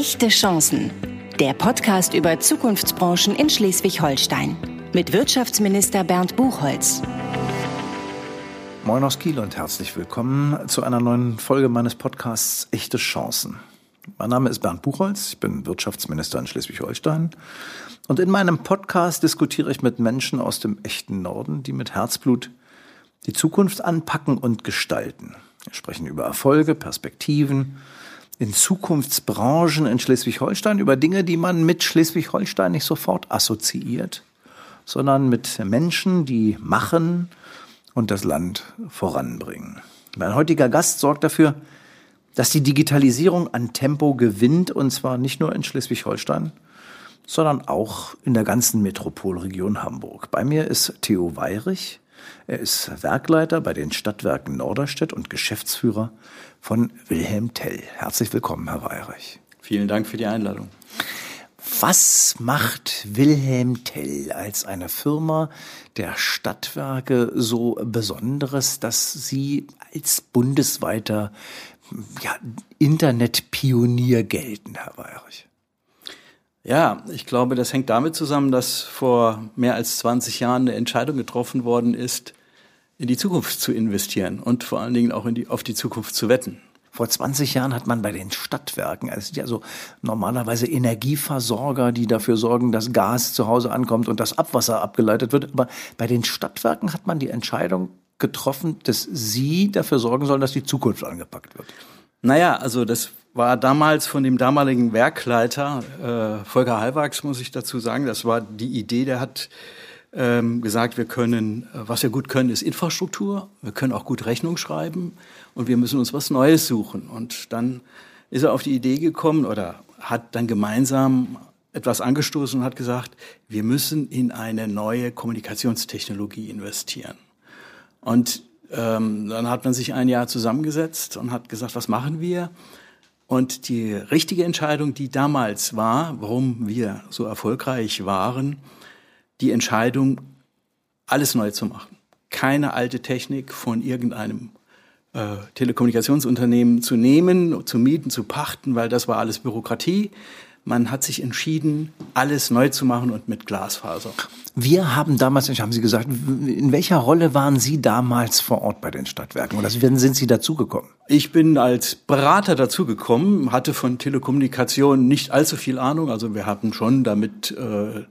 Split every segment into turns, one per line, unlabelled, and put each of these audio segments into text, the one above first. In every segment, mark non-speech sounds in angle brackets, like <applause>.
Echte Chancen. Der Podcast über Zukunftsbranchen in Schleswig-Holstein. Mit Wirtschaftsminister Bernd Buchholz.
Moin aus Kiel und herzlich willkommen zu einer neuen Folge meines Podcasts Echte Chancen. Mein Name ist Bernd Buchholz, ich bin Wirtschaftsminister in Schleswig-Holstein. Und in meinem Podcast diskutiere ich mit Menschen aus dem echten Norden, die mit Herzblut die Zukunft anpacken und gestalten. Wir sprechen über Erfolge, Perspektiven, in Zukunftsbranchen in Schleswig-Holstein über Dinge, die man mit Schleswig-Holstein nicht sofort assoziiert, sondern mit Menschen, die machen und das Land voranbringen. Mein heutiger Gast sorgt dafür, dass die Digitalisierung an Tempo gewinnt, und zwar nicht nur in Schleswig-Holstein, sondern auch in der ganzen Metropolregion Hamburg. Bei mir ist Theo Weirich. Er ist Werkleiter bei den Stadtwerken Norderstedt und Geschäftsführer von Wilhelm Tell. Herzlich willkommen, Herr Weirich.
Vielen Dank für die Einladung.
Was macht Wilhelm Tell als eine Firma der Stadtwerke so Besonderes, dass Sie als bundesweiter ja, Internetpionier gelten, Herr Weirich?
Ja, ich glaube, das hängt damit zusammen, dass vor mehr als 20 Jahren eine Entscheidung getroffen worden ist, in die Zukunft zu investieren und vor allen Dingen auch die, auf die Zukunft zu wetten.
Vor 20 Jahren hat man bei den Stadtwerken, also es sind ja so normalerweise Energieversorger, die dafür sorgen, dass Gas zu Hause ankommt und das Abwasser abgeleitet wird. Aber bei den Stadtwerken hat man die Entscheidung getroffen, dass sie dafür sorgen sollen, dass die Zukunft angepackt wird.
Naja, also das war damals von dem damaligen Werkleiter, äh, Volker Halwachs, muss ich dazu sagen, das war die Idee, der hat ähm, gesagt, wir können, äh, was wir gut können, ist Infrastruktur. Wir können auch gut Rechnung schreiben und wir müssen uns was Neues suchen. Und dann ist er auf die Idee gekommen oder hat dann gemeinsam etwas angestoßen und hat gesagt, wir müssen in eine neue Kommunikationstechnologie investieren. Und ähm, dann hat man sich ein Jahr zusammengesetzt und hat gesagt, was machen wir? Und die richtige Entscheidung, die damals war, warum wir so erfolgreich waren, die Entscheidung, alles neu zu machen. Keine alte Technik von irgendeinem äh, Telekommunikationsunternehmen zu nehmen, zu mieten, zu pachten, weil das war alles Bürokratie. Man hat sich entschieden, alles neu zu machen und mit Glasfaser.
Wir haben damals, haben Sie gesagt, in welcher Rolle waren Sie damals vor Ort bei den Stadtwerken oder sind Sie dazugekommen?
Ich bin als Berater dazugekommen, hatte von Telekommunikation nicht allzu viel Ahnung. Also wir hatten schon damit äh,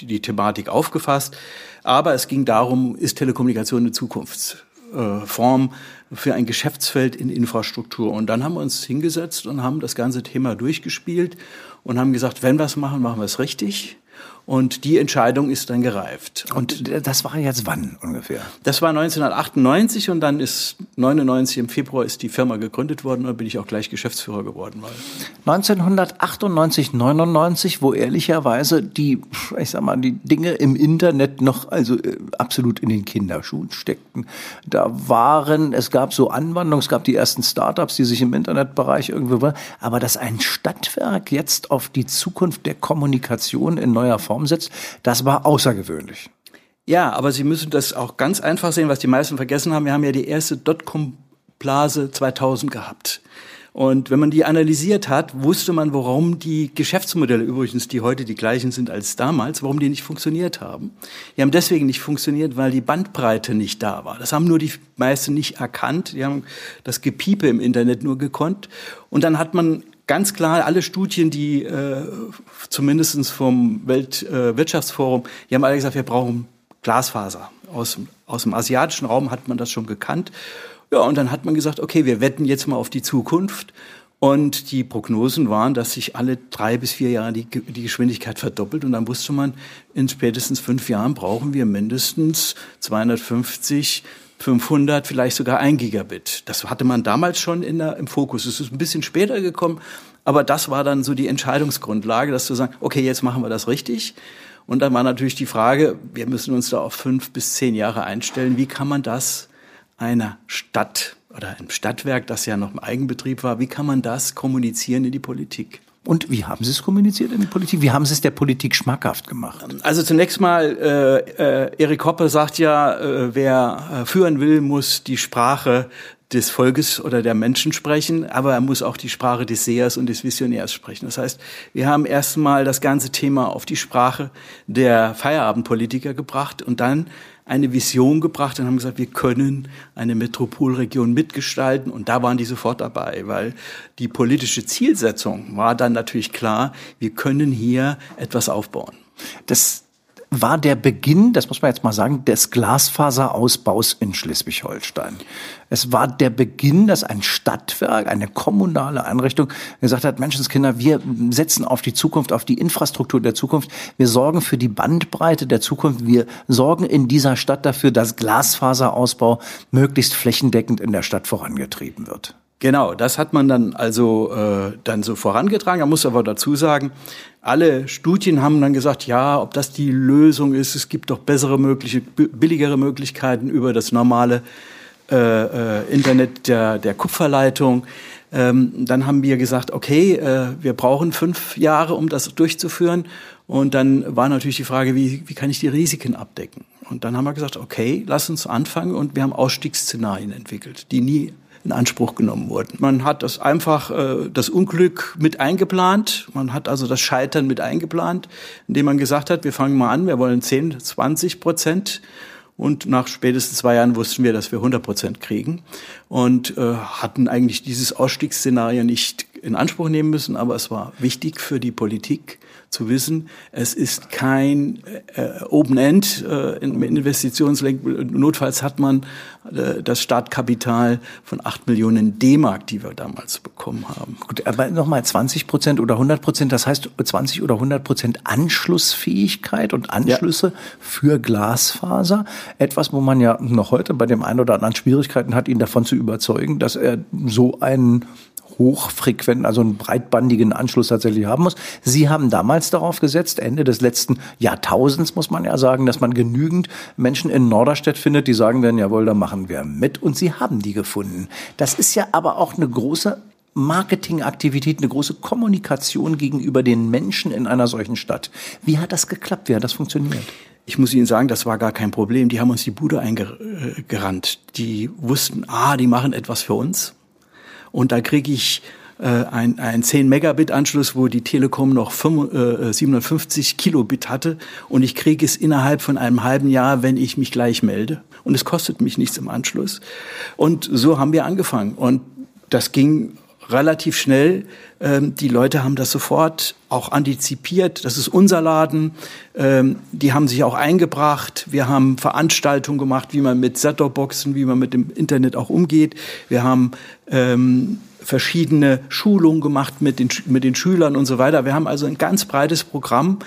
die Thematik aufgefasst. Aber es ging darum, ist Telekommunikation eine Zukunftsform für ein Geschäftsfeld in Infrastruktur? Und dann haben wir uns hingesetzt und haben das ganze Thema durchgespielt und haben gesagt, wenn wir es machen, machen wir es richtig. Und die Entscheidung ist dann gereift.
Und das war jetzt wann ungefähr?
Das war 1998 und dann ist 99 im Februar ist die Firma gegründet worden und bin ich auch gleich Geschäftsführer geworden.
1998, 99, wo ehrlicherweise die, ich sag mal, die Dinge im Internet noch also äh, absolut in den Kinderschuhen steckten. Da waren, es gab so Anwandlungen, es gab die ersten Startups, die sich im Internetbereich irgendwo waren, aber dass ein Stadtwerk jetzt auf die Zukunft der Kommunikation in neuer Form Form setzt, das war außergewöhnlich.
Ja, aber Sie müssen das auch ganz einfach sehen, was die meisten vergessen haben. Wir haben ja die erste Dotcom-Blase 2000 gehabt. Und wenn man die analysiert hat, wusste man, warum die Geschäftsmodelle übrigens, die heute die gleichen sind als damals, warum die nicht funktioniert haben. Die haben deswegen nicht funktioniert, weil die Bandbreite nicht da war. Das haben nur die meisten nicht erkannt. Die haben das Gepiepe im Internet nur gekonnt. Und dann hat man ganz klar, alle Studien, die äh, zumindest vom Weltwirtschaftsforum, äh, die haben alle gesagt, wir brauchen Glasfaser. Aus, aus dem asiatischen Raum hat man das schon gekannt. Ja, und dann hat man gesagt, okay, wir wetten jetzt mal auf die Zukunft. Und die Prognosen waren, dass sich alle drei bis vier Jahre die, die Geschwindigkeit verdoppelt. Und dann wusste man, in spätestens fünf Jahren brauchen wir mindestens 250 500, vielleicht sogar ein Gigabit. Das hatte man damals schon in der, im Fokus. Es ist ein bisschen später gekommen, aber das war dann so die Entscheidungsgrundlage, dass zu sagen, okay, jetzt machen wir das richtig. Und dann war natürlich die Frage, wir müssen uns da auf fünf bis zehn Jahre einstellen. Wie kann man das einer Stadt oder einem Stadtwerk, das ja noch im Eigenbetrieb war, wie kann man das kommunizieren in die Politik?
Und wie haben Sie es kommuniziert in die Politik? Wie haben Sie es der Politik schmackhaft gemacht?
Also zunächst mal, äh, äh, Erik Hoppe sagt ja, äh, wer äh, führen will, muss die Sprache des Volkes oder der Menschen sprechen, aber er muss auch die Sprache des Sehers und des Visionärs sprechen. Das heißt, wir haben erstmal das ganze Thema auf die Sprache der Feierabendpolitiker gebracht und dann eine Vision gebracht und haben gesagt, wir können eine Metropolregion mitgestalten und da waren die sofort dabei, weil die politische Zielsetzung war dann natürlich klar, wir können hier etwas aufbauen.
Das war der Beginn, das muss man jetzt mal sagen, des Glasfaserausbaus in Schleswig-Holstein. Es war der Beginn, dass ein Stadtwerk, eine kommunale Einrichtung gesagt hat, Menschenskinder, wir setzen auf die Zukunft, auf die Infrastruktur der Zukunft. Wir sorgen für die Bandbreite der Zukunft. Wir sorgen in dieser Stadt dafür, dass Glasfaserausbau möglichst flächendeckend in der Stadt vorangetrieben wird.
Genau, das hat man dann also äh, dann so vorangetragen. Man muss aber dazu sagen, alle Studien haben dann gesagt, ja, ob das die Lösung ist, es gibt doch bessere mögliche, billigere Möglichkeiten über das normale äh, äh, Internet der, der Kupferleitung. Ähm, dann haben wir gesagt, okay, äh, wir brauchen fünf Jahre, um das durchzuführen. Und dann war natürlich die Frage, wie, wie kann ich die Risiken abdecken? Und dann haben wir gesagt, okay, lass uns anfangen. Und wir haben Ausstiegsszenarien entwickelt, die nie in Anspruch genommen wurden. Man hat das einfach äh, das Unglück mit eingeplant. Man hat also das Scheitern mit eingeplant, indem man gesagt hat, wir fangen mal an, wir wollen 10, 20 Prozent. Und nach spätestens zwei Jahren wussten wir, dass wir 100 Prozent kriegen und äh, hatten eigentlich dieses Ausstiegsszenario nicht in Anspruch nehmen müssen, aber es war wichtig für die Politik, zu wissen, es ist kein äh, Open End äh, Investitionslenk. Notfalls hat man äh, das Startkapital von acht Millionen D-Mark, die wir damals bekommen haben.
Gut, aber nochmal 20 Prozent oder 100 Prozent, das heißt 20 oder 100 Prozent Anschlussfähigkeit und Anschlüsse ja. für Glasfaser. Etwas, wo man ja noch heute bei dem einen oder anderen Schwierigkeiten hat, ihn davon zu überzeugen, dass er so einen hochfrequenten, also einen breitbandigen Anschluss tatsächlich haben muss. Sie haben damals darauf gesetzt, Ende des letzten Jahrtausends muss man ja sagen, dass man genügend Menschen in Norderstedt findet, die sagen werden, jawohl, da machen wir mit. Und Sie haben die gefunden. Das ist ja aber auch eine große Marketingaktivität, eine große Kommunikation gegenüber den Menschen in einer solchen Stadt. Wie hat das geklappt? Wie hat das funktioniert?
Ich muss Ihnen sagen, das war gar kein Problem. Die haben uns die Bude eingerannt. Die wussten, ah, die machen etwas für uns und da kriege ich äh, ein, ein 10 Megabit Anschluss, wo die Telekom noch 5, äh, 750 Kilobit hatte und ich kriege es innerhalb von einem halben Jahr, wenn ich mich gleich melde und es kostet mich nichts im Anschluss und so haben wir angefangen und das ging relativ schnell. Ähm, die Leute haben das sofort auch antizipiert. Das ist unser Laden. Ähm, die haben sich auch eingebracht. Wir haben Veranstaltungen gemacht, wie man mit Set-Top-Boxen, wie man mit dem Internet auch umgeht. Wir haben ähm, verschiedene Schulungen gemacht mit den, mit den Schülern und so weiter. Wir haben also ein ganz breites Programm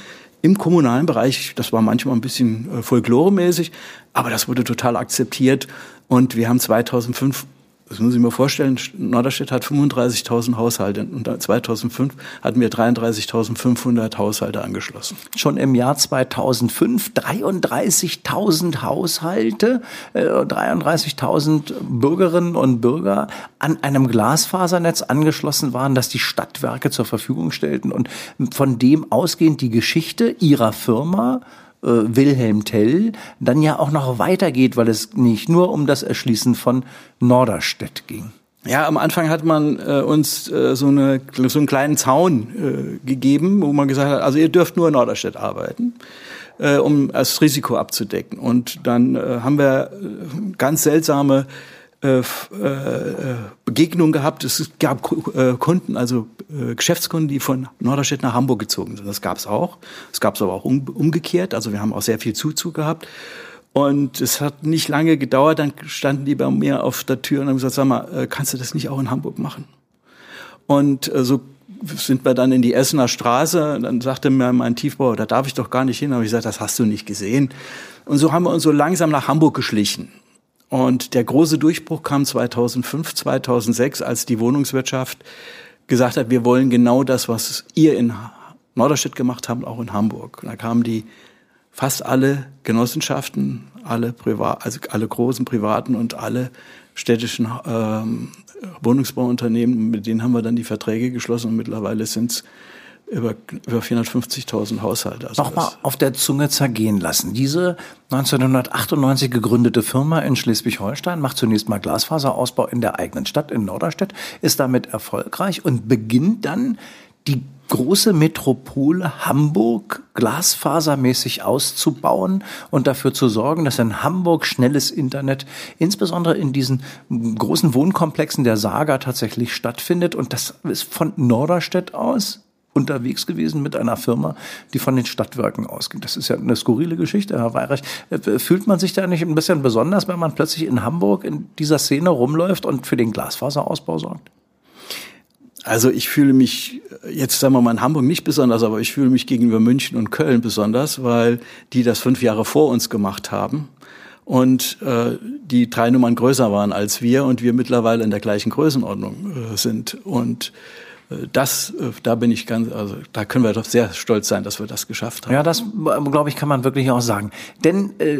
im kommunalen Bereich. Das war manchmal ein bisschen äh, folkloremäßig, aber das wurde total akzeptiert. Und wir haben 2005 das muss ich mir vorstellen, Norderstedt hat 35.000 Haushalte und 2005 hatten wir 33.500 Haushalte angeschlossen.
Schon im Jahr 2005 33.000 Haushalte, äh, 33.000 Bürgerinnen und Bürger an einem Glasfasernetz angeschlossen waren, das die Stadtwerke zur Verfügung stellten und von dem ausgehend die Geschichte ihrer Firma äh, Wilhelm Tell dann ja auch noch weitergeht, weil es nicht nur um das Erschließen von Norderstedt ging.
Ja, am Anfang hat man äh, uns äh, so, eine, so einen kleinen Zaun äh, gegeben, wo man gesagt hat, also ihr dürft nur in Norderstedt arbeiten, äh, um das Risiko abzudecken. Und dann äh, haben wir äh, ganz seltsame äh, äh, Begegnungen gehabt. Es gab äh, Kunden, also äh, Geschäftskunden, die von Norderstedt nach Hamburg gezogen sind. Das gab es auch. Es gab es aber auch um, umgekehrt. Also wir haben auch sehr viel Zuzug gehabt. Und es hat nicht lange gedauert, dann standen die bei mir auf der Tür und haben gesagt, sag mal, äh, kannst du das nicht auch in Hamburg machen? Und äh, so sind wir dann in die Essener Straße. Dann sagte mir mein Tiefbauer, da darf ich doch gar nicht hin. Aber ich gesagt, das hast du nicht gesehen. Und so haben wir uns so langsam nach Hamburg geschlichen. Und der große Durchbruch kam 2005, 2006, als die Wohnungswirtschaft gesagt hat, wir wollen genau das, was ihr in Norderstedt gemacht habt, auch in Hamburg. Und da kamen die fast alle Genossenschaften, alle privat, also alle großen privaten und alle städtischen ähm, Wohnungsbauunternehmen, mit denen haben wir dann die Verträge geschlossen und mittlerweile sind es über, über 450.000 Haushalte.
Also Nochmal auf der Zunge zergehen lassen. Diese 1998 gegründete Firma in Schleswig-Holstein macht zunächst mal Glasfaserausbau in der eigenen Stadt, in Norderstedt, ist damit erfolgreich und beginnt dann die große Metropole Hamburg glasfasermäßig auszubauen und dafür zu sorgen, dass in Hamburg schnelles Internet, insbesondere in diesen großen Wohnkomplexen der Saga tatsächlich stattfindet. Und das ist von Norderstedt aus unterwegs gewesen mit einer Firma, die von den Stadtwerken ausgeht. Das ist ja eine skurrile Geschichte, Herr Weirich. Äh, fühlt man sich da nicht ein bisschen besonders, wenn man plötzlich in Hamburg in dieser Szene rumläuft und für den Glasfaserausbau sorgt?
Also ich fühle mich jetzt sagen wir mal in Hamburg nicht besonders, aber ich fühle mich gegenüber München und Köln besonders, weil die das fünf Jahre vor uns gemacht haben und äh, die drei Nummern größer waren als wir und wir mittlerweile in der gleichen Größenordnung äh, sind und das, äh, da bin ich ganz, also da können wir doch sehr stolz sein, dass wir das geschafft haben.
Ja, das glaube ich, kann man wirklich auch sagen. Denn äh,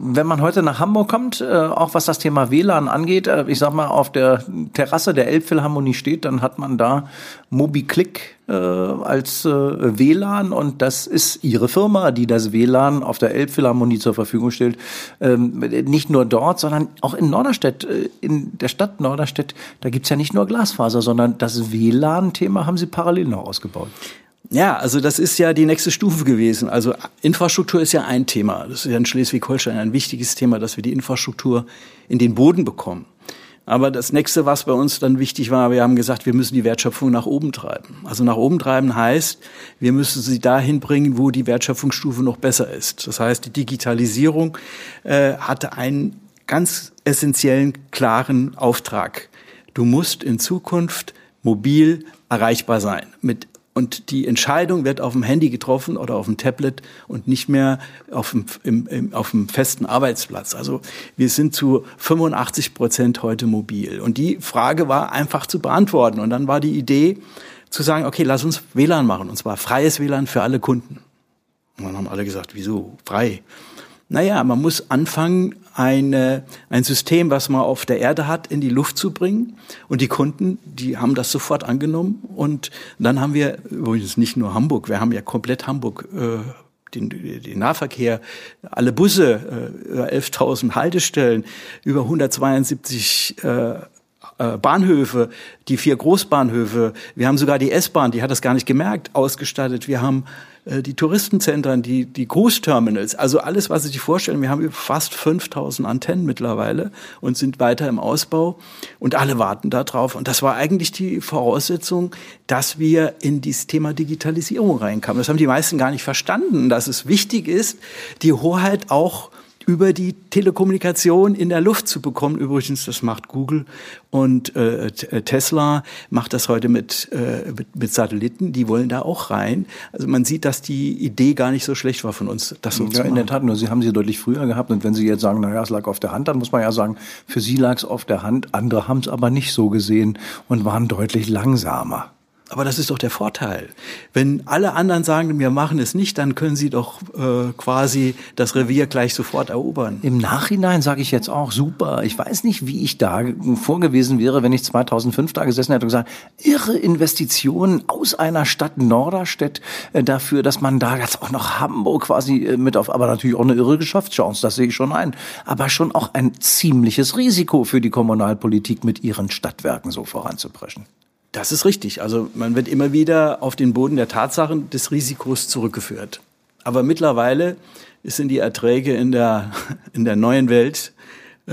wenn man heute nach Hamburg kommt, äh, auch was das Thema WLAN angeht, äh, ich sag mal, auf der Terrasse der Elbphilharmonie steht, dann hat man da MobiClick äh, als äh, WLAN und das ist ihre Firma, die das WLAN auf der Elbphilharmonie zur Verfügung stellt. Ähm, nicht nur dort, sondern auch in Norderstedt, äh, in der Stadt Norderstedt, da gibt's ja nicht nur Glasfaser, sondern das WLAN-Thema haben sie parallel noch ausgebaut.
Ja, also das ist ja die nächste Stufe gewesen. Also Infrastruktur ist ja ein Thema. Das ist ja in Schleswig-Holstein ein wichtiges Thema, dass wir die Infrastruktur in den Boden bekommen. Aber das nächste, was bei uns dann wichtig war, wir haben gesagt, wir müssen die Wertschöpfung nach oben treiben. Also nach oben treiben heißt, wir müssen sie dahin bringen, wo die Wertschöpfungsstufe noch besser ist. Das heißt, die Digitalisierung äh, hatte einen ganz essentiellen, klaren Auftrag. Du musst in Zukunft mobil erreichbar sein mit und die Entscheidung wird auf dem Handy getroffen oder auf dem Tablet und nicht mehr auf dem, im, im, auf dem festen Arbeitsplatz. Also wir sind zu 85 Prozent heute mobil. Und die Frage war einfach zu beantworten. Und dann war die Idee zu sagen, okay, lass uns WLAN machen. Und zwar freies WLAN für alle Kunden. Und dann haben alle gesagt, wieso frei? Naja, man muss anfangen, eine, ein System, was man auf der Erde hat, in die Luft zu bringen. Und die Kunden, die haben das sofort angenommen. Und dann haben wir, übrigens nicht nur Hamburg, wir haben ja komplett Hamburg äh, den, den Nahverkehr, alle Busse, äh, 11.000 Haltestellen, über 172 äh, äh, Bahnhöfe, die vier Großbahnhöfe. Wir haben sogar die S-Bahn, die hat das gar nicht gemerkt, ausgestattet. Wir haben die Touristenzentren, die, die Großterminals, also alles, was Sie sich vorstellen. Wir haben fast 5000 Antennen mittlerweile und sind weiter im Ausbau und alle warten darauf. Und das war eigentlich die Voraussetzung, dass wir in dieses Thema Digitalisierung reinkamen. Das haben die meisten gar nicht verstanden, dass es wichtig ist, die Hoheit auch über die Telekommunikation in der Luft zu bekommen. Übrigens, das macht Google und äh, äh, Tesla macht das heute mit, äh, mit, mit, Satelliten. Die wollen da auch rein. Also man sieht, dass die Idee gar nicht so schlecht war von uns.
Das so ja, in der Tat. Nur Sie haben sie deutlich früher gehabt. Und wenn Sie jetzt sagen, naja, es lag auf der Hand, dann muss man ja sagen, für Sie lag es auf der Hand. Andere haben es aber nicht so gesehen und waren deutlich langsamer.
Aber das ist doch der Vorteil. Wenn alle anderen sagen, wir machen es nicht, dann können sie doch äh, quasi das Revier gleich sofort erobern.
Im Nachhinein sage ich jetzt auch, super. Ich weiß nicht, wie ich da vorgewesen wäre, wenn ich 2005 da gesessen hätte und gesagt, irre Investitionen aus einer Stadt Norderstedt äh, dafür, dass man da jetzt auch noch Hamburg quasi äh, mit auf, aber natürlich auch eine irre Geschäftschance, das sehe ich schon ein. Aber schon auch ein ziemliches Risiko für die Kommunalpolitik mit ihren Stadtwerken so voranzupreschen.
Das ist richtig. Also man wird immer wieder auf den Boden der Tatsachen des Risikos zurückgeführt. Aber mittlerweile sind die Erträge in der, <laughs> in der neuen Welt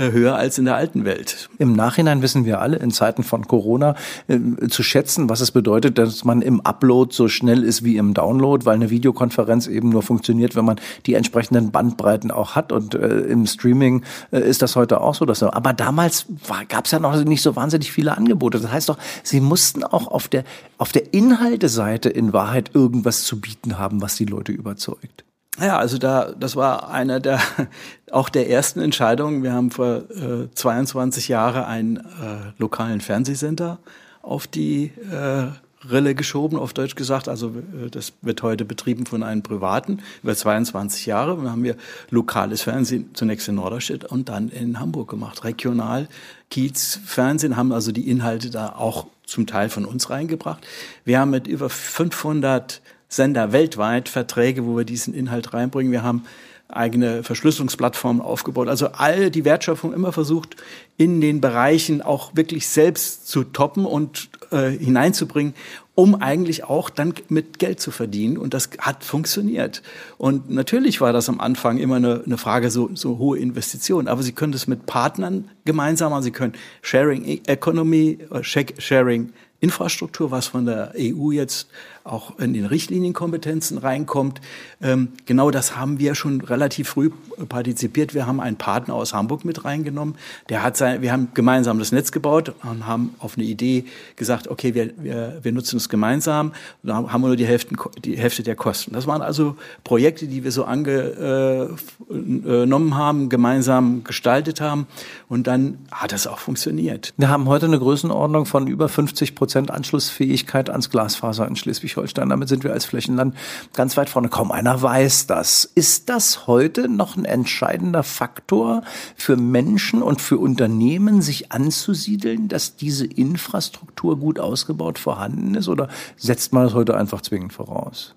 höher als in der alten Welt.
Im Nachhinein wissen wir alle in Zeiten von Corona äh, zu schätzen, was es bedeutet, dass man im Upload so schnell ist wie im Download, weil eine Videokonferenz eben nur funktioniert, wenn man die entsprechenden Bandbreiten auch hat. Und äh, im Streaming äh, ist das heute auch so. Dass, aber damals gab es ja noch nicht so wahnsinnig viele Angebote. Das heißt doch, sie mussten auch auf der, auf der Inhalteseite in Wahrheit irgendwas zu bieten haben, was die Leute überzeugt.
Ja, also da, das war einer der, <laughs> auch der ersten Entscheidungen. Wir haben vor äh, 22 Jahren einen äh, lokalen Fernsehsender auf die äh, Rille geschoben, auf Deutsch gesagt. Also äh, das wird heute betrieben von einem Privaten über 22 Jahre. Wir haben wir lokales Fernsehen zunächst in Norderstedt und dann in Hamburg gemacht. Regional, Kiez, Fernsehen haben also die Inhalte da auch zum Teil von uns reingebracht. Wir haben mit über 500 Sender weltweit Verträge, wo wir diesen Inhalt reinbringen. Wir haben eigene Verschlüsselungsplattformen aufgebaut. Also all die Wertschöpfung immer versucht, in den Bereichen auch wirklich selbst zu toppen und äh, hineinzubringen, um eigentlich auch dann mit Geld zu verdienen. Und das hat funktioniert. Und natürlich war das am Anfang immer eine, eine Frage so, so hohe Investitionen. Aber Sie können das mit Partnern gemeinsam machen. Sie können Sharing Economy, äh, Sharing Infrastruktur, was von der EU jetzt auch in den Richtlinienkompetenzen reinkommt. Ähm, genau das haben wir schon relativ früh partizipiert. Wir haben einen Partner aus Hamburg mit reingenommen. Der hat sein, wir haben gemeinsam das Netz gebaut und haben auf eine Idee gesagt, okay, wir, wir, wir nutzen es gemeinsam. Da haben wir nur die Hälfte, die Hälfte der Kosten. Das waren also Projekte, die wir so angenommen äh, haben, gemeinsam gestaltet haben. Und dann hat das auch funktioniert.
Wir haben heute eine Größenordnung von über 50 Prozent Anschlussfähigkeit ans Glasfaser in Schleswig Schleswig-Holstein. Damit sind wir als Flächenland ganz weit vorne. Kaum einer weiß das. Ist das heute noch ein entscheidender Faktor für Menschen und für Unternehmen, sich anzusiedeln, dass diese Infrastruktur gut ausgebaut vorhanden ist? Oder setzt man das heute einfach zwingend voraus?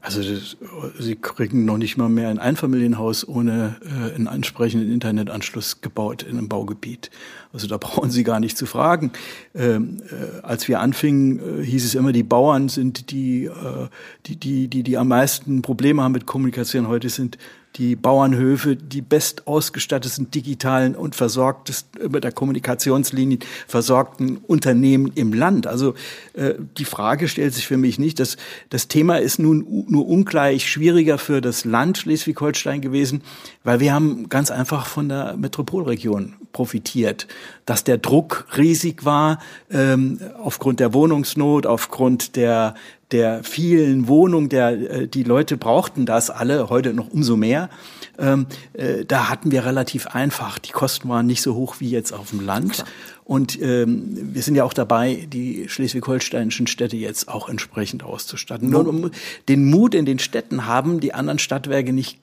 Also das, sie kriegen noch nicht mal mehr ein Einfamilienhaus ohne äh, einen entsprechenden Internetanschluss gebaut in einem Baugebiet. Also da <laughs> brauchen Sie gar nicht zu fragen. Ähm, äh, als wir anfingen, äh, hieß es immer, die Bauern sind die, äh, die, die, die, die am meisten Probleme haben mit Kommunikation. Heute sind die Bauernhöfe, die best ausgestatteten digitalen und versorgtesten über der Kommunikationslinie versorgten Unternehmen im Land. Also äh, die Frage stellt sich für mich nicht. Das, das Thema ist nun nur ungleich schwieriger für das Land Schleswig-Holstein gewesen, weil wir haben ganz einfach von der Metropolregion profitiert, dass der Druck riesig war ähm, aufgrund der Wohnungsnot, aufgrund der der vielen Wohnungen, der äh, die Leute brauchten das alle, heute noch umso mehr. Ähm, äh, da hatten wir relativ einfach. Die Kosten waren nicht so hoch wie jetzt auf dem Land. Klar. Und ähm, wir sind ja auch dabei, die schleswig-holsteinischen Städte jetzt auch entsprechend auszustatten. Nur um den Mut in den Städten haben die anderen Stadtwerke nicht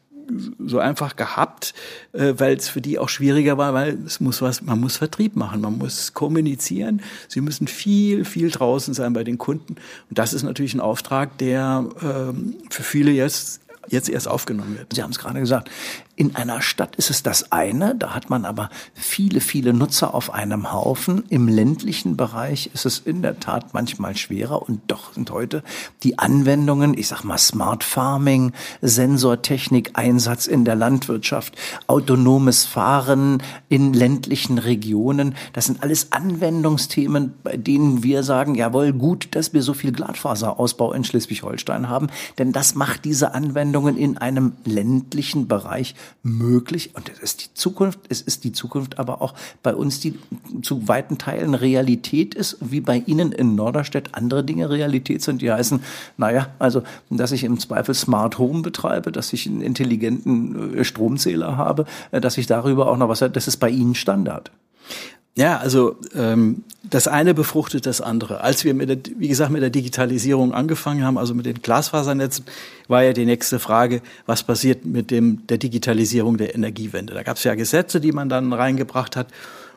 so einfach gehabt, äh, weil es für die auch schwieriger war, weil es muss was, man muss Vertrieb machen, man muss kommunizieren, sie müssen viel, viel draußen sein bei den Kunden. Und das ist natürlich ein Auftrag, der ähm, für viele jetzt jetzt erst aufgenommen wird.
Sie haben es gerade gesagt, in einer Stadt ist es das eine, da hat man aber viele, viele Nutzer auf einem Haufen. Im ländlichen Bereich ist es in der Tat manchmal schwerer und doch sind heute die Anwendungen, ich sag mal Smart Farming, Sensortechnik, Einsatz in der Landwirtschaft, autonomes Fahren in ländlichen Regionen, das sind alles Anwendungsthemen, bei denen wir sagen, jawohl, gut, dass wir so viel Glasfaserausbau in Schleswig-Holstein haben, denn das macht diese Anwendungen in einem ländlichen Bereich möglich. Und es ist die Zukunft. Es ist die Zukunft aber auch bei uns, die zu weiten Teilen Realität ist, wie bei Ihnen in Norderstedt andere Dinge Realität sind. Die heißen, naja, also, dass ich im Zweifel Smart Home betreibe, dass ich einen intelligenten äh, Stromzähler habe, äh, dass ich darüber auch noch was, das ist bei Ihnen Standard.
Ja, also ähm, das eine befruchtet das andere. Als wir mit der, wie gesagt, mit der Digitalisierung angefangen haben, also mit den Glasfasernetzen, war ja die nächste Frage, was passiert mit dem der Digitalisierung der Energiewende? Da gab es ja Gesetze, die man dann reingebracht hat.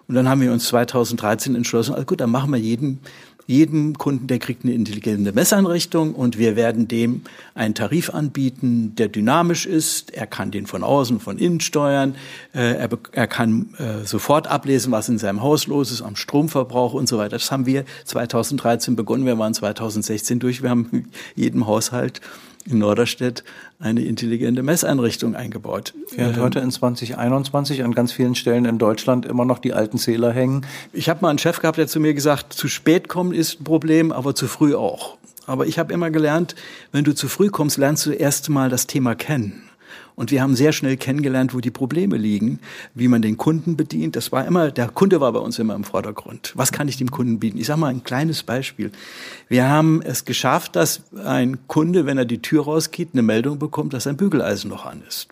Und dann haben wir uns 2013 entschlossen, also gut, dann machen wir jeden jedem Kunden, der kriegt eine intelligente Messeinrichtung und wir werden dem einen Tarif anbieten, der dynamisch ist. Er kann den von außen, von innen steuern. Äh, er, er kann äh, sofort ablesen, was in seinem Haus los ist, am Stromverbrauch und so weiter. Das haben wir 2013 begonnen. Wir waren 2016 durch. Wir haben <laughs> jedem Haushalt in Norderstedt eine intelligente Messeinrichtung eingebaut.
Während ähm, heute in 2021 an ganz vielen Stellen in Deutschland immer noch die alten Zähler hängen.
Ich habe mal einen Chef gehabt, der zu mir gesagt, zu spät kommen ist ein Problem, aber zu früh auch. Aber ich habe immer gelernt, wenn du zu früh kommst, lernst du erst mal das Thema kennen. Und wir haben sehr schnell kennengelernt, wo die Probleme liegen, wie man den Kunden bedient. Das war immer, der Kunde war bei uns immer im Vordergrund. Was kann ich dem Kunden bieten? Ich sage mal ein kleines Beispiel. Wir haben es geschafft, dass ein Kunde, wenn er die Tür rausgeht, eine Meldung bekommt, dass sein Bügeleisen noch an ist.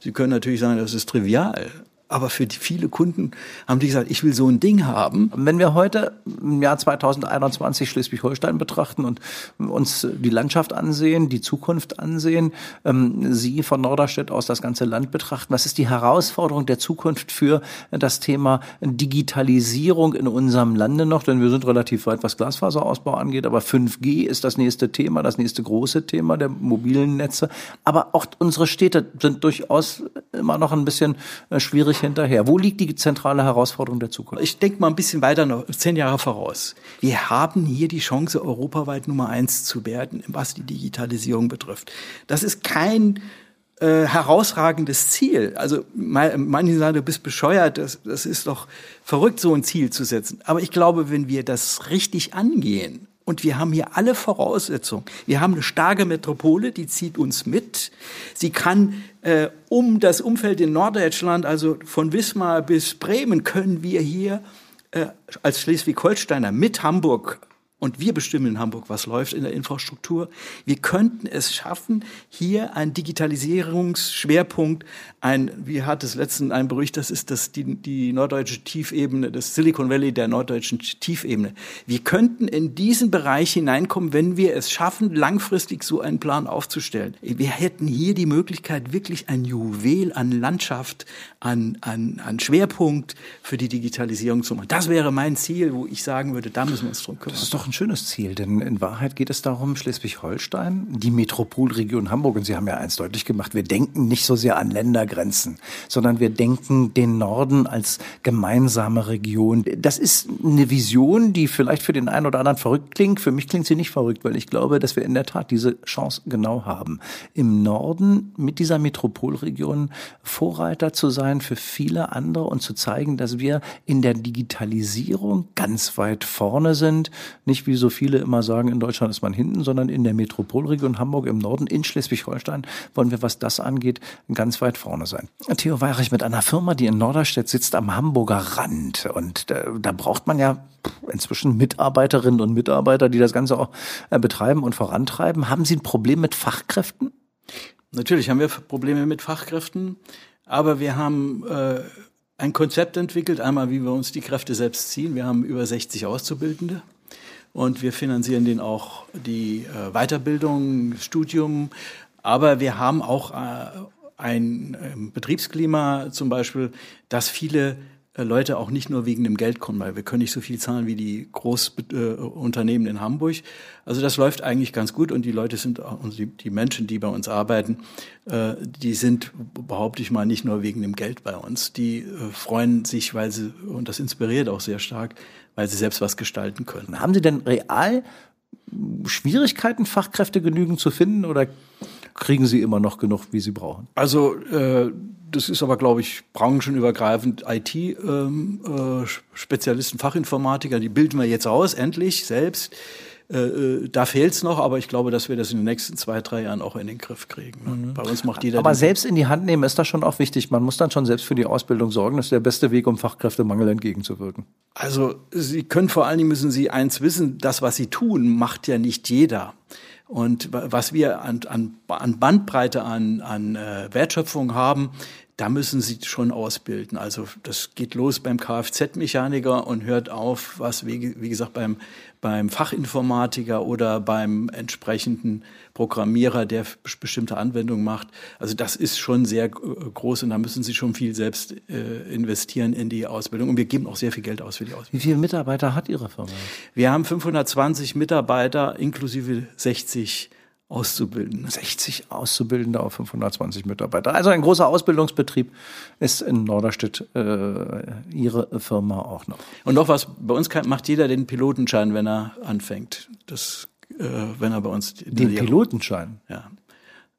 Sie können natürlich sagen, das ist trivial. Aber für die viele Kunden haben die gesagt, ich will so ein Ding haben.
Wenn wir heute im Jahr 2021 Schleswig-Holstein betrachten und uns die Landschaft ansehen, die Zukunft ansehen, ähm, Sie von Norderstedt aus das ganze Land betrachten, was ist die Herausforderung der Zukunft für das Thema Digitalisierung in unserem Lande noch? Denn wir sind relativ weit, was Glasfaserausbau angeht, aber 5G ist das nächste Thema, das nächste große Thema der mobilen Netze. Aber auch unsere Städte sind durchaus immer noch ein bisschen äh, schwierig völlig hinterher. Wo liegt die zentrale Herausforderung der Zukunft?
Ich denke mal ein bisschen weiter noch, zehn Jahre voraus. Wir haben hier die Chance, europaweit Nummer eins zu werden, was die Digitalisierung betrifft. Das ist kein äh, herausragendes Ziel. Also manche sagen, du bist bescheuert, das, das ist doch verrückt, so ein Ziel zu setzen. Aber ich glaube, wenn wir das richtig angehen und wir haben hier alle Voraussetzungen. Wir haben eine starke Metropole, die zieht uns mit. Sie kann äh, um das Umfeld in Norddeutschland, also von Wismar bis Bremen, können wir hier äh, als Schleswig-Holsteiner mit Hamburg und wir bestimmen in Hamburg, was läuft in der Infrastruktur. Wir könnten es schaffen, hier einen Digitalisierungsschwerpunkt, ein, wie hat es letztens ein Bericht, das ist das, die, die norddeutsche Tiefebene, das Silicon Valley der norddeutschen Tiefebene. Wir könnten in diesen Bereich hineinkommen, wenn wir es schaffen, langfristig so einen Plan aufzustellen. Wir hätten hier die Möglichkeit, wirklich ein Juwel an Landschaft, an, an, an Schwerpunkt für die Digitalisierung zu machen. Das wäre mein Ziel, wo ich sagen würde, da müssen wir uns drum kümmern
ein schönes Ziel, denn in Wahrheit geht es darum, Schleswig-Holstein, die Metropolregion Hamburg, und Sie haben ja eins deutlich gemacht, wir denken nicht so sehr an Ländergrenzen, sondern wir denken den Norden als gemeinsame Region. Das ist eine Vision, die vielleicht für den einen oder anderen verrückt klingt. Für mich klingt sie nicht verrückt, weil ich glaube, dass wir in der Tat diese Chance genau haben. Im Norden mit dieser Metropolregion Vorreiter zu sein für viele andere und zu zeigen, dass wir in der Digitalisierung ganz weit vorne sind, nicht nicht wie so viele immer sagen, in Deutschland ist man hinten, sondern in der Metropolregion Hamburg im Norden, in Schleswig-Holstein, wollen wir, was das angeht, ganz weit vorne sein. Theo Weirich mit einer Firma, die in Norderstedt sitzt, am Hamburger Rand. Und da, da braucht man ja inzwischen Mitarbeiterinnen und Mitarbeiter, die das Ganze auch äh, betreiben und vorantreiben. Haben Sie ein Problem mit Fachkräften?
Natürlich haben wir Probleme mit Fachkräften, aber wir haben äh, ein Konzept entwickelt, einmal wie wir uns die Kräfte selbst ziehen. Wir haben über 60 Auszubildende und wir finanzieren denen auch die äh, Weiterbildung, Studium. Aber wir haben auch äh, ein äh, Betriebsklima zum Beispiel, dass viele äh, Leute auch nicht nur wegen dem Geld kommen, weil wir können nicht so viel zahlen wie die Großunternehmen in Hamburg. Also das läuft eigentlich ganz gut und die Leute sind, und die, Menschen, die bei uns arbeiten, äh, die sind, behaupte ich mal, nicht nur wegen dem Geld bei uns. Die äh, freuen sich, weil sie, und das inspiriert auch sehr stark, weil sie selbst was gestalten können.
Haben Sie denn real Schwierigkeiten, Fachkräfte genügend zu finden oder kriegen Sie immer noch genug, wie Sie brauchen?
Also äh, das ist aber, glaube ich, branchenübergreifend IT-Spezialisten, ähm, äh, Fachinformatiker, die bilden wir jetzt aus, endlich selbst. Äh, äh, da fehlt's noch, aber ich glaube, dass wir das in den nächsten zwei, drei Jahren auch in den Griff kriegen. Ne? Mhm.
Bei uns macht jeder. Aber selbst in die Hand nehmen ist das schon auch wichtig. Man muss dann schon selbst für die Ausbildung sorgen. Das ist der beste Weg, um Fachkräftemangel entgegenzuwirken.
Also Sie können vor allen Dingen müssen Sie eins wissen: Das, was Sie tun, macht ja nicht jeder. Und was wir an, an, an Bandbreite an, an äh, Wertschöpfung haben, da müssen Sie schon ausbilden. Also das geht los beim Kfz-Mechaniker und hört auf, was wie, wie gesagt beim beim Fachinformatiker oder beim entsprechenden Programmierer, der bestimmte Anwendungen macht. Also das ist schon sehr groß und da müssen Sie schon viel selbst äh, investieren in die Ausbildung. Und wir geben auch sehr viel Geld aus für die Ausbildung.
Wie viele Mitarbeiter hat Ihre Firma?
Wir haben 520 Mitarbeiter inklusive 60 Auszubildende.
60 Auszubildende auf 520 Mitarbeiter. Also ein großer Ausbildungsbetrieb ist in Norderstedt äh, Ihre Firma auch noch.
Und noch was, bei uns kann, macht jeder den Pilotenschein, wenn er anfängt. Das, äh, wenn er bei uns
den Pilotenschein.
Ja,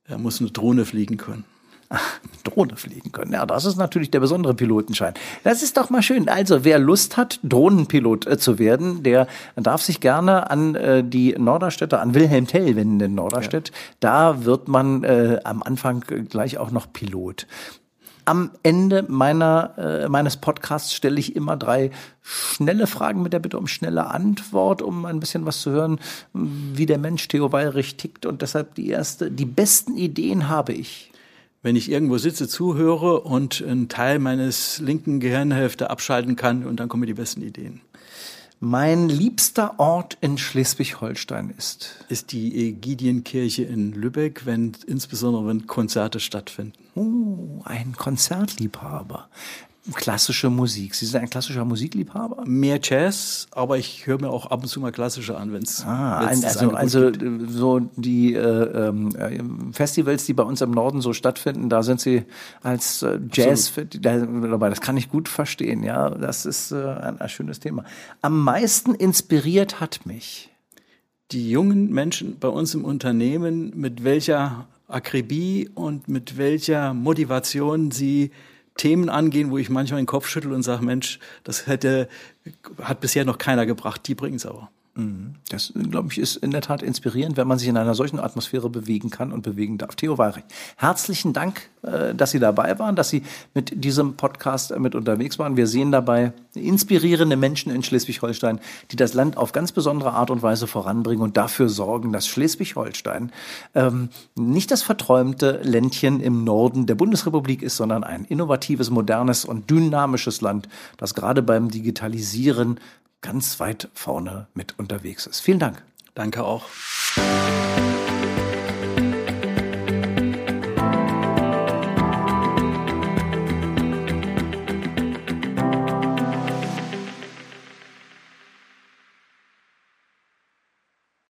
er muss eine Drohne fliegen können. <laughs>
Drohne fliegen können. Ja, das ist natürlich der besondere Pilotenschein. Das ist doch mal schön. Also, wer Lust hat, Drohnenpilot äh, zu werden, der darf sich gerne an äh, die Norderstädter, an Wilhelm Tell wenden in Norderstedt. Ja. Da wird man äh, am Anfang gleich auch noch Pilot. Am Ende meiner, äh, meines Podcasts stelle ich immer drei schnelle Fragen mit der Bitte um schnelle Antwort, um ein bisschen was zu hören, wie der Mensch Theo Weirich tickt. Und deshalb die erste, die besten Ideen habe ich
wenn ich irgendwo sitze, zuhöre und einen Teil meines linken Gehirnhälfte abschalten kann und dann kommen die besten Ideen.
Mein liebster Ort in Schleswig-Holstein ist?
Ist die Ägidienkirche in Lübeck, wenn, insbesondere wenn Konzerte stattfinden.
Oh, ein Konzertliebhaber klassische Musik. Sie sind ein klassischer Musikliebhaber?
Mehr Jazz, aber ich höre mir auch ab und zu mal klassische an, wenn es
ah, also, also so die äh, äh, Festivals, die bei uns im Norden so stattfinden, da sind Sie als äh, Jazz dabei. Das kann ich gut verstehen. Ja, das ist äh, ein, ein schönes Thema. Am meisten inspiriert hat mich
die jungen Menschen bei uns im Unternehmen, mit welcher Akribie und mit welcher Motivation sie Themen angehen, wo ich manchmal den Kopf schüttel und sage, Mensch, das hätte, hat bisher noch keiner gebracht, die bringen es aber.
Mhm. Das, glaube ich, ist in der Tat inspirierend, wenn man sich in einer solchen Atmosphäre bewegen kann und bewegen darf. Theo Weirich, herzlichen Dank, äh, dass Sie dabei waren, dass Sie mit diesem Podcast äh, mit unterwegs waren. Wir sehen dabei inspirierende Menschen in Schleswig-Holstein, die das Land auf ganz besondere Art und Weise voranbringen und dafür sorgen, dass Schleswig-Holstein ähm, nicht das verträumte Ländchen im Norden der Bundesrepublik ist, sondern ein innovatives, modernes und dynamisches Land, das gerade beim Digitalisieren ganz weit vorne mit unterwegs ist. Vielen Dank.
Danke auch.